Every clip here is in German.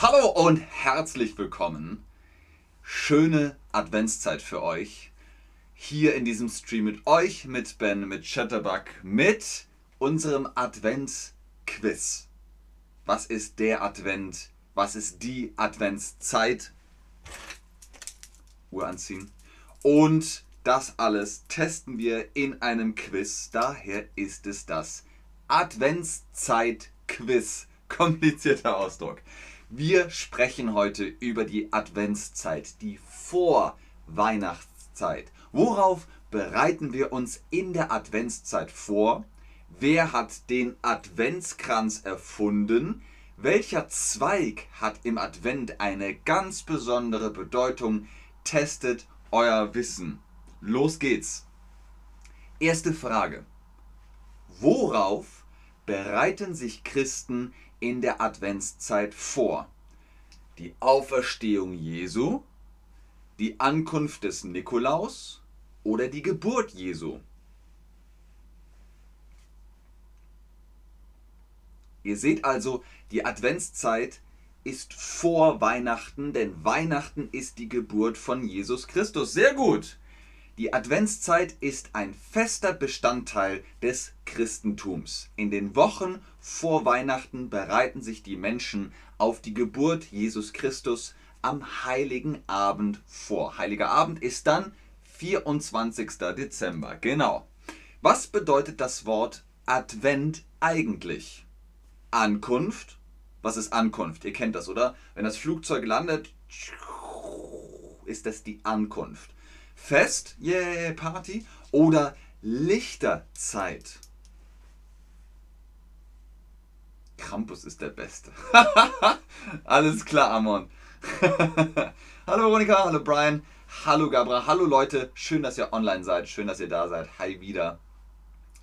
Hallo und herzlich willkommen. Schöne Adventszeit für euch. Hier in diesem Stream mit euch, mit Ben, mit Chatterbug, mit unserem Adventsquiz. Was ist der Advent? Was ist die Adventszeit? Uhr anziehen. Und das alles testen wir in einem Quiz. Daher ist es das Adventszeit-Quiz. Komplizierter Ausdruck. Wir sprechen heute über die Adventszeit, die Vorweihnachtszeit. Worauf bereiten wir uns in der Adventszeit vor? Wer hat den Adventskranz erfunden? Welcher Zweig hat im Advent eine ganz besondere Bedeutung? Testet euer Wissen. Los geht's. Erste Frage. Worauf bereiten sich Christen in der Adventszeit vor? Die Auferstehung Jesu, die Ankunft des Nikolaus oder die Geburt Jesu? Ihr seht also, die Adventszeit ist vor Weihnachten, denn Weihnachten ist die Geburt von Jesus Christus. Sehr gut. Die Adventszeit ist ein fester Bestandteil des Christentums. In den Wochen vor Weihnachten bereiten sich die Menschen auf die Geburt Jesus Christus am heiligen Abend vor. Heiliger Abend ist dann 24. Dezember. Genau. Was bedeutet das Wort Advent eigentlich? Ankunft. Was ist Ankunft? Ihr kennt das, oder? Wenn das Flugzeug landet, ist das die Ankunft. Fest, yeah, Party oder Lichterzeit. Krampus ist der Beste. Alles klar, Amon. hallo Veronika, hallo Brian, hallo Gabra, hallo Leute. Schön, dass ihr online seid, schön, dass ihr da seid. Hi wieder.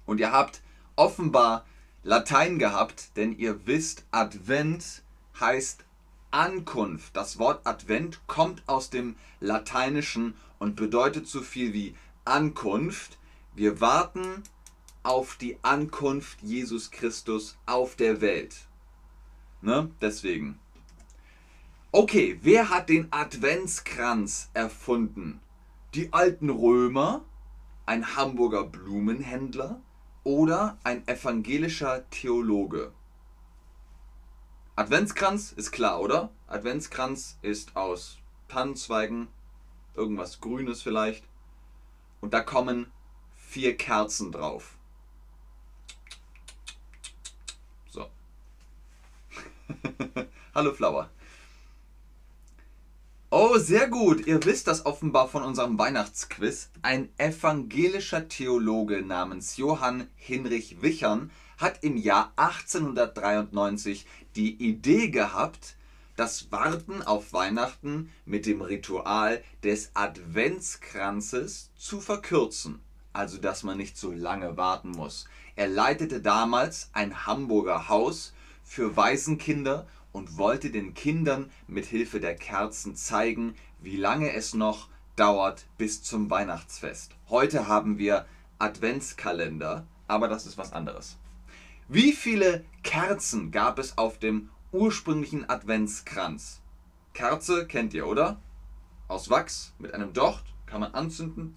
Und ihr habt offenbar Latein gehabt, denn ihr wisst, Advent heißt Ankunft. Das Wort Advent kommt aus dem Lateinischen und bedeutet so viel wie Ankunft. Wir warten auf die Ankunft Jesus Christus auf der Welt. Ne? Deswegen. Okay, wer hat den Adventskranz erfunden? Die alten Römer, ein Hamburger Blumenhändler oder ein evangelischer Theologe? Adventskranz ist klar, oder? Adventskranz ist aus Tannenzweigen, irgendwas Grünes vielleicht. Und da kommen vier Kerzen drauf. So. Hallo Flower. Oh, sehr gut. Ihr wisst das offenbar von unserem Weihnachtsquiz. Ein evangelischer Theologe namens Johann Hinrich Wichern hat im Jahr 1893 die Idee gehabt, das Warten auf Weihnachten mit dem Ritual des Adventskranzes zu verkürzen, also dass man nicht so lange warten muss. Er leitete damals ein Hamburger Haus für Waisenkinder und wollte den Kindern mit Hilfe der Kerzen zeigen, wie lange es noch dauert bis zum Weihnachtsfest. Heute haben wir Adventskalender, aber das ist was anderes. Wie viele Kerzen gab es auf dem ursprünglichen Adventskranz? Kerze kennt ihr, oder? Aus Wachs mit einem Docht kann man anzünden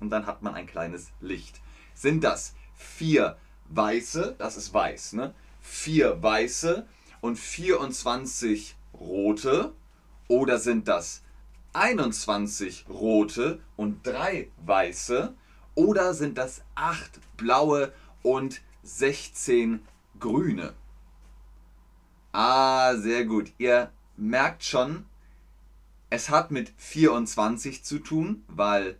und dann hat man ein kleines Licht. Sind das vier weiße, das ist weiß, ne? Vier weiße und 24 rote oder sind das 21 rote und drei weiße oder sind das acht blaue und 16 grüne. Ah, sehr gut. Ihr merkt schon, es hat mit 24 zu tun, weil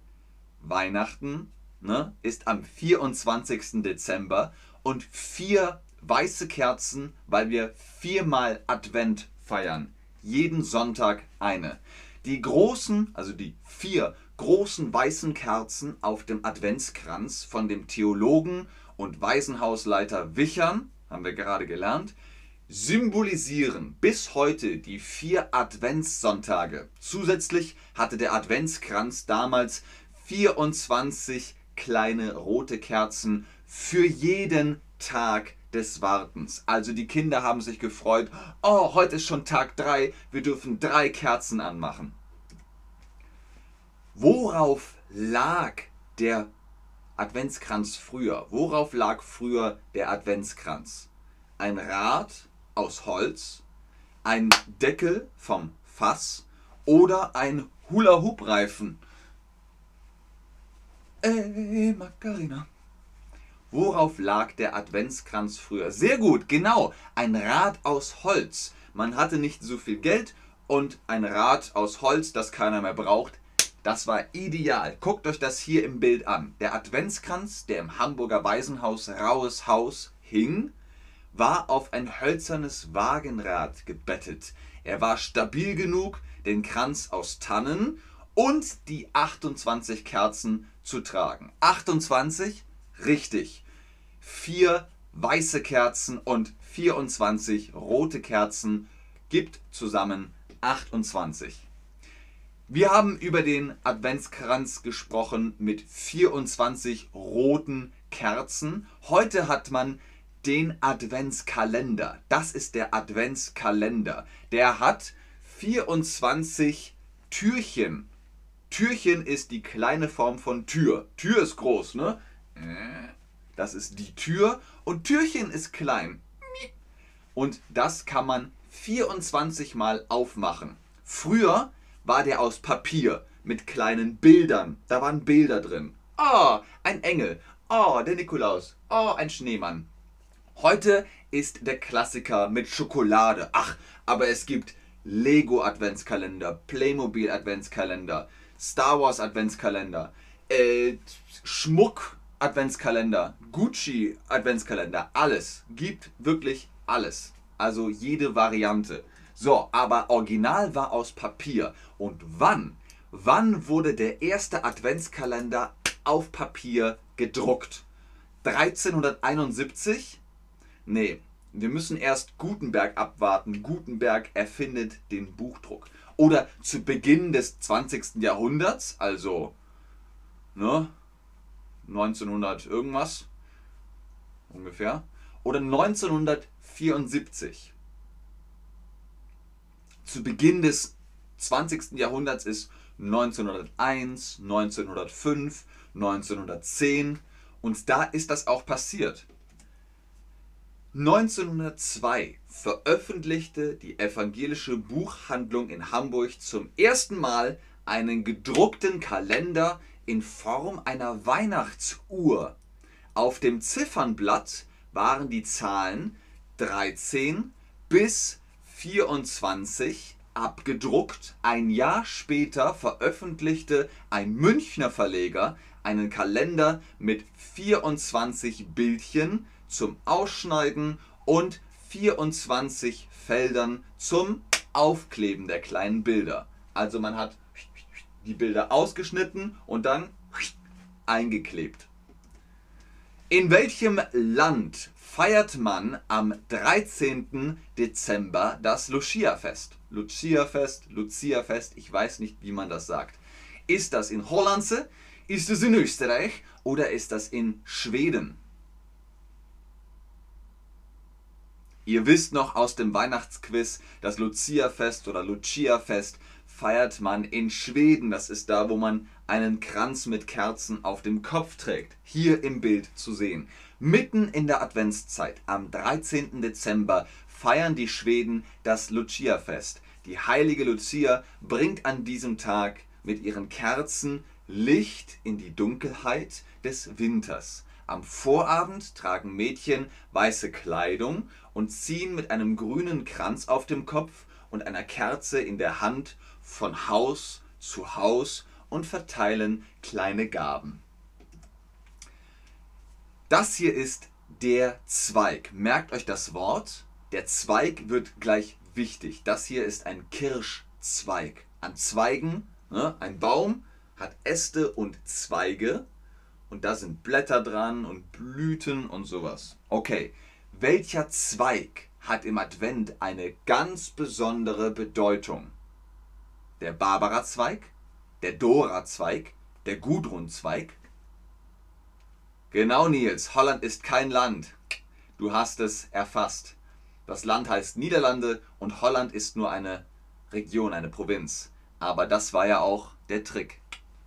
Weihnachten ne, ist am 24. Dezember und vier weiße Kerzen, weil wir viermal Advent feiern. Jeden Sonntag eine. Die großen, also die vier großen weißen Kerzen auf dem Adventskranz von dem Theologen und Waisenhausleiter Wichern, haben wir gerade gelernt, symbolisieren bis heute die vier Adventssonntage. Zusätzlich hatte der Adventskranz damals 24 kleine rote Kerzen für jeden Tag des Wartens. Also die Kinder haben sich gefreut, oh, heute ist schon Tag 3, wir dürfen drei Kerzen anmachen. Worauf lag der Adventskranz früher? Worauf lag früher der Adventskranz? Ein Rad aus Holz, ein Deckel vom Fass oder ein Hula-Hoop-Reifen? Ey, Macarena. Worauf lag der Adventskranz früher? Sehr gut, genau, ein Rad aus Holz. Man hatte nicht so viel Geld und ein Rad aus Holz, das keiner mehr braucht, das war ideal. Guckt euch das hier im Bild an. Der Adventskranz, der im Hamburger Waisenhaus Raues Haus hing, war auf ein hölzernes Wagenrad gebettet. Er war stabil genug, den Kranz aus Tannen und die 28 Kerzen zu tragen. 28? Richtig vier weiße Kerzen und 24 rote Kerzen gibt zusammen 28. Wir haben über den Adventskranz gesprochen mit 24 roten Kerzen. Heute hat man den Adventskalender. Das ist der Adventskalender. Der hat 24 Türchen. Türchen ist die kleine Form von Tür. Tür ist groß, ne? Das ist die Tür und Türchen ist klein. Und das kann man 24 Mal aufmachen. Früher war der aus Papier mit kleinen Bildern. Da waren Bilder drin. Oh, ein Engel. Oh, der Nikolaus. Oh, ein Schneemann. Heute ist der Klassiker mit Schokolade. Ach, aber es gibt Lego Adventskalender, Playmobil Adventskalender, Star Wars Adventskalender, äh, Schmuck Adventskalender, Gucci Adventskalender, alles. Gibt wirklich alles. Also jede Variante. So, aber original war aus Papier. Und wann? Wann wurde der erste Adventskalender auf Papier gedruckt? 1371? Nee, wir müssen erst Gutenberg abwarten. Gutenberg erfindet den Buchdruck. Oder zu Beginn des 20. Jahrhunderts, also ne, 1900 irgendwas ungefähr oder 1974. Zu Beginn des 20. Jahrhunderts ist 1901, 1905, 1910 und da ist das auch passiert. 1902 veröffentlichte die evangelische Buchhandlung in Hamburg zum ersten Mal einen gedruckten Kalender in Form einer Weihnachtsuhr. Auf dem Ziffernblatt waren die Zahlen 13 bis 24 abgedruckt. Ein Jahr später veröffentlichte ein Münchner Verleger einen Kalender mit 24 Bildchen zum Ausschneiden und 24 Feldern zum Aufkleben der kleinen Bilder. Also man hat die Bilder ausgeschnitten und dann eingeklebt. In welchem Land feiert man am 13. Dezember das Lucia-Fest? Lucia-Fest, Lucia-Fest, ich weiß nicht, wie man das sagt. Ist das in Holland, ist es in Österreich oder ist das in Schweden? Ihr wisst noch aus dem Weihnachtsquiz, das Lucia-Fest oder Lucia-Fest feiert man in Schweden. Das ist da, wo man einen Kranz mit Kerzen auf dem Kopf trägt. Hier im Bild zu sehen. Mitten in der Adventszeit, am 13. Dezember, feiern die Schweden das Lucia-Fest. Die heilige Lucia bringt an diesem Tag mit ihren Kerzen Licht in die Dunkelheit des Winters. Am Vorabend tragen Mädchen weiße Kleidung und ziehen mit einem grünen Kranz auf dem Kopf und einer Kerze in der Hand von Haus zu Haus und verteilen kleine Gaben. Das hier ist der Zweig. Merkt euch das Wort. Der Zweig wird gleich wichtig. Das hier ist ein Kirschzweig. An Zweigen, ne, ein Baum hat Äste und Zweige und da sind Blätter dran und Blüten und sowas. Okay, welcher Zweig hat im Advent eine ganz besondere Bedeutung? der Barbara-Zweig, der Dora-Zweig, der Gudrun-Zweig. Genau, Nils, Holland ist kein Land. du hast es erfasst. Das Land heißt Niederlande und Holland ist nur eine Region, eine Provinz. Aber das war ja auch der Trick.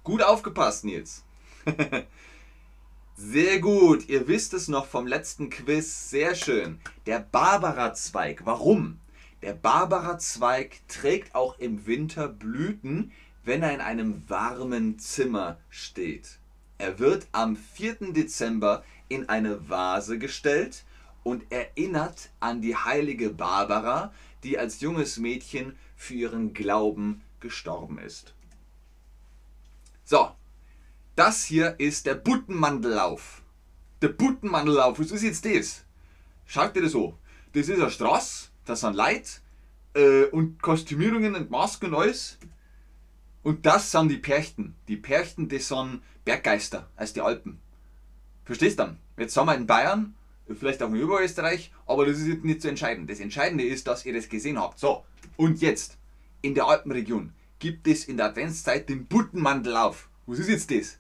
Gut aufgepasst, Nils. Sehr gut, ihr wisst es noch vom letzten Quiz. Sehr schön. Der Barbara-Zweig. Warum? Der Barbara-Zweig trägt auch im Winter Blüten, wenn er in einem warmen Zimmer steht. Er wird am 4. Dezember in eine Vase gestellt und erinnert an die heilige Barbara, die als junges Mädchen für ihren Glauben gestorben ist. So, das hier ist der Buttenmandellauf. Der Buttenmandellauf, was ist jetzt das? Schaut dir das an. Das ist eine Straße, das sind Leute äh, und Kostümierungen und Masken und alles. Und das sind die Perchten. Die Perchten, das sind Berggeister aus den Alpen. Verstehst du? Jetzt sind wir in Bayern vielleicht auch in Oberösterreich, aber das ist jetzt nicht so entscheidend. Das Entscheidende ist, dass ihr das gesehen habt. So, und jetzt, in der Alpenregion, gibt es in der Adventszeit den Buttenmandellauf. Was ist jetzt das?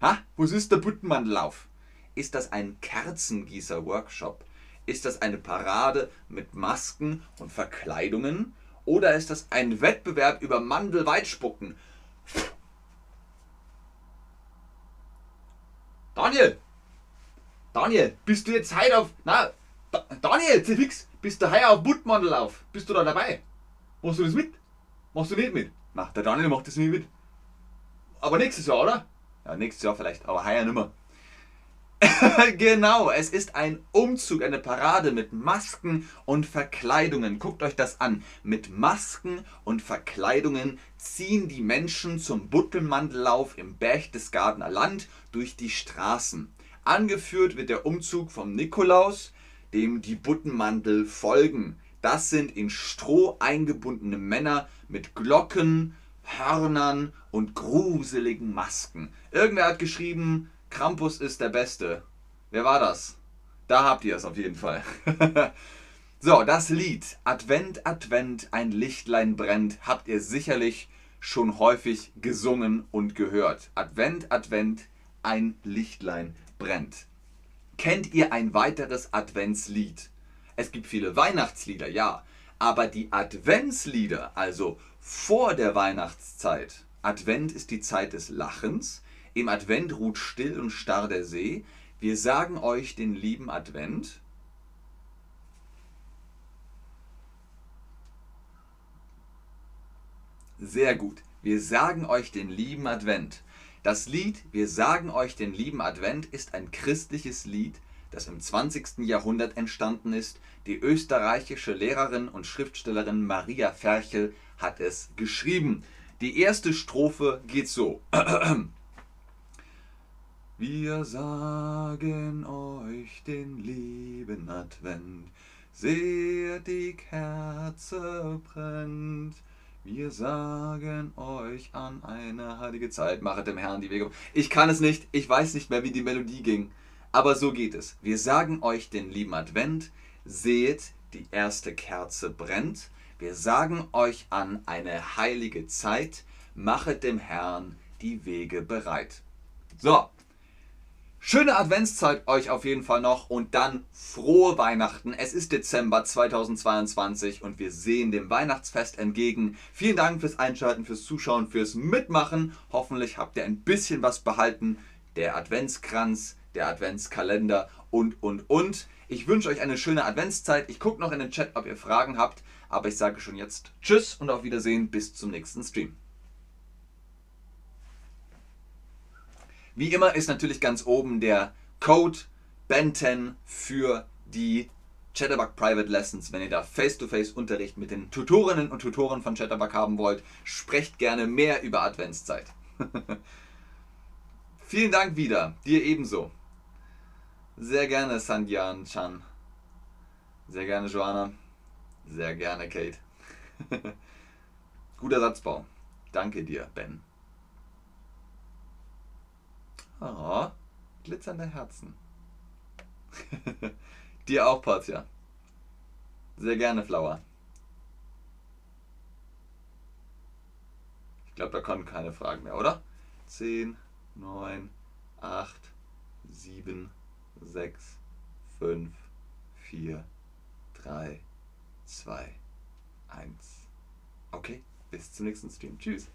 Ha? Was ist der Buttenmandellauf? Ist das ein Kerzengießer-Workshop? Ist das eine Parade mit Masken und Verkleidungen? Oder ist das ein Wettbewerb über Mandelweitspucken? Daniel, Daniel, bist du jetzt heute auf. Na, Daniel, fix, bist du heute auf Buttmandellauf? Bist du da dabei? Machst du das mit? Machst du nicht mit? Na, der Daniel macht das nicht mit. Aber nächstes Jahr, oder? Ja, nächstes Jahr vielleicht, aber heuer nimmer. genau, es ist ein Umzug, eine Parade mit Masken und Verkleidungen. Guckt euch das an. Mit Masken und Verkleidungen ziehen die Menschen zum Buttelmandellauf im Berchtesgadener Land durch die Straßen. Angeführt wird der Umzug vom Nikolaus, dem die Buttenmandel folgen. Das sind in Stroh eingebundene Männer mit Glocken, Hörnern und gruseligen Masken. Irgendwer hat geschrieben, Krampus ist der Beste. Wer war das? Da habt ihr es auf jeden Fall. so, das Lied Advent, Advent, ein Lichtlein brennt, habt ihr sicherlich schon häufig gesungen und gehört. Advent, Advent, ein Lichtlein brennt. Kennt ihr ein weiteres Adventslied? Es gibt viele Weihnachtslieder, ja, aber die Adventslieder, also vor der Weihnachtszeit, Advent ist die Zeit des Lachens, im Advent ruht still und starr der See, wir sagen euch den lieben Advent, Sehr gut. Wir sagen euch den lieben Advent. Das Lied Wir sagen euch den lieben Advent ist ein christliches Lied, das im 20. Jahrhundert entstanden ist. Die österreichische Lehrerin und Schriftstellerin Maria Ferchel hat es geschrieben. Die erste Strophe geht so. Wir sagen euch den lieben Advent, seht die Kerze brennt. Wir sagen euch an eine heilige Zeit, machet dem Herrn die Wege. Ich kann es nicht, ich weiß nicht mehr, wie die Melodie ging. Aber so geht es. Wir sagen euch den lieben Advent, seht, die erste Kerze brennt. Wir sagen euch an eine heilige Zeit, machet dem Herrn die Wege bereit. So, Schöne Adventszeit euch auf jeden Fall noch und dann frohe Weihnachten. Es ist Dezember 2022 und wir sehen dem Weihnachtsfest entgegen. Vielen Dank fürs Einschalten, fürs Zuschauen, fürs Mitmachen. Hoffentlich habt ihr ein bisschen was behalten. Der Adventskranz, der Adventskalender und, und, und. Ich wünsche euch eine schöne Adventszeit. Ich gucke noch in den Chat, ob ihr Fragen habt. Aber ich sage schon jetzt Tschüss und auf Wiedersehen bis zum nächsten Stream. Wie immer ist natürlich ganz oben der Code BEN10 für die Chatterbug Private Lessons. Wenn ihr da Face-to-Face-Unterricht mit den Tutorinnen und Tutoren von Chatterbug haben wollt, sprecht gerne mehr über Adventszeit. Vielen Dank wieder. Dir ebenso. Sehr gerne, Sandjan Chan. Sehr gerne, Joanna. Sehr gerne, Kate. Guter Satzbau. Danke dir, Ben. Oh, glitzernde Herzen. Dir auch, Portia. Sehr gerne, Flower. Ich glaube, da kommen keine Fragen mehr, oder? 10, 9, 8, 7, 6, 5, 4, 3, 2, 1. Okay, bis zum nächsten Stream. Tschüss.